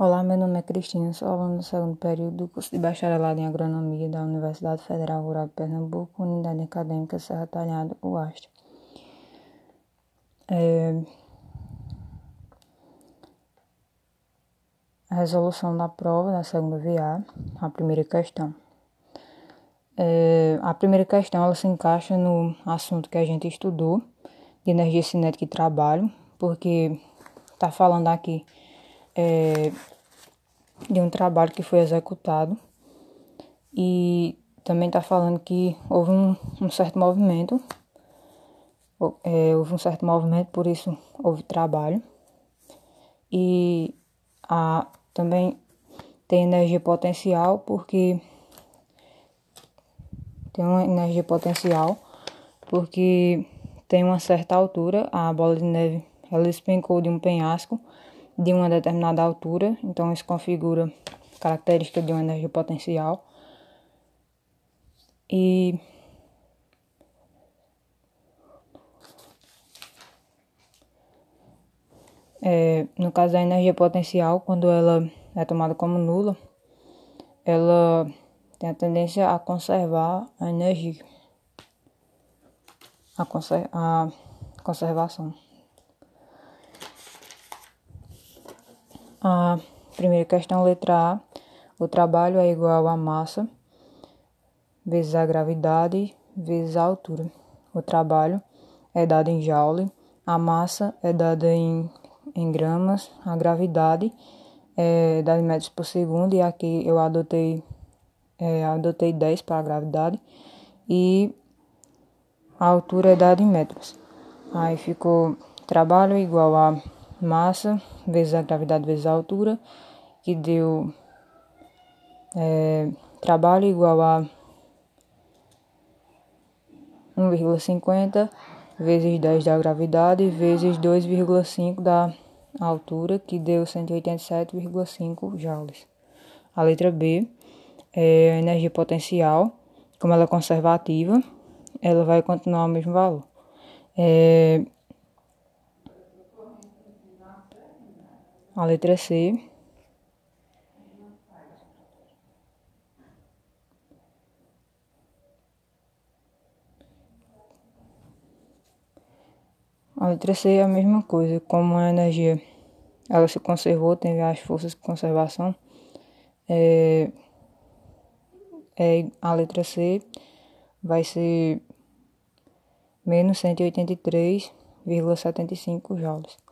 Olá, meu nome é Cristina, sou aluna do segundo período do curso de Bacharelado em Agronomia da Universidade Federal Rural de Pernambuco, Unidade Acadêmica Serra Talhada, UAST. É... A resolução da prova da segunda VA, a primeira questão. É... A primeira questão ela se encaixa no assunto que a gente estudou, de energia cinética e trabalho, porque está falando aqui é, de um trabalho que foi executado. E também está falando que houve um, um certo movimento, é, houve um certo movimento, por isso houve trabalho. E a, também tem energia potencial porque tem uma energia potencial porque tem uma certa altura a bola de neve ela despencou de um penhasco de uma determinada altura, então isso configura característica de uma energia potencial. E é, no caso da energia potencial, quando ela é tomada como nula, ela tem a tendência a conservar a energia, a, conser a conservação. A primeira questão, letra A. O trabalho é igual à massa vezes a gravidade vezes a altura. O trabalho é dado em joule, a massa é dada em, em gramas, a gravidade é dada em metros por segundo, e aqui eu adotei, é, adotei 10 para a gravidade, e a altura é dada em metros. Aí ficou trabalho igual a massa vezes a gravidade vezes a altura, que deu é, trabalho igual a 1,50 vezes 10 da gravidade vezes 2,5 da altura, que deu 187,5 joules. A letra B é a energia potencial, como ela é conservativa, ela vai continuar o mesmo valor. É, A letra C. A letra C é a mesma coisa, como a energia ela se conservou, teve as forças de conservação. É, é, a letra C vai ser menos 183,75 joules.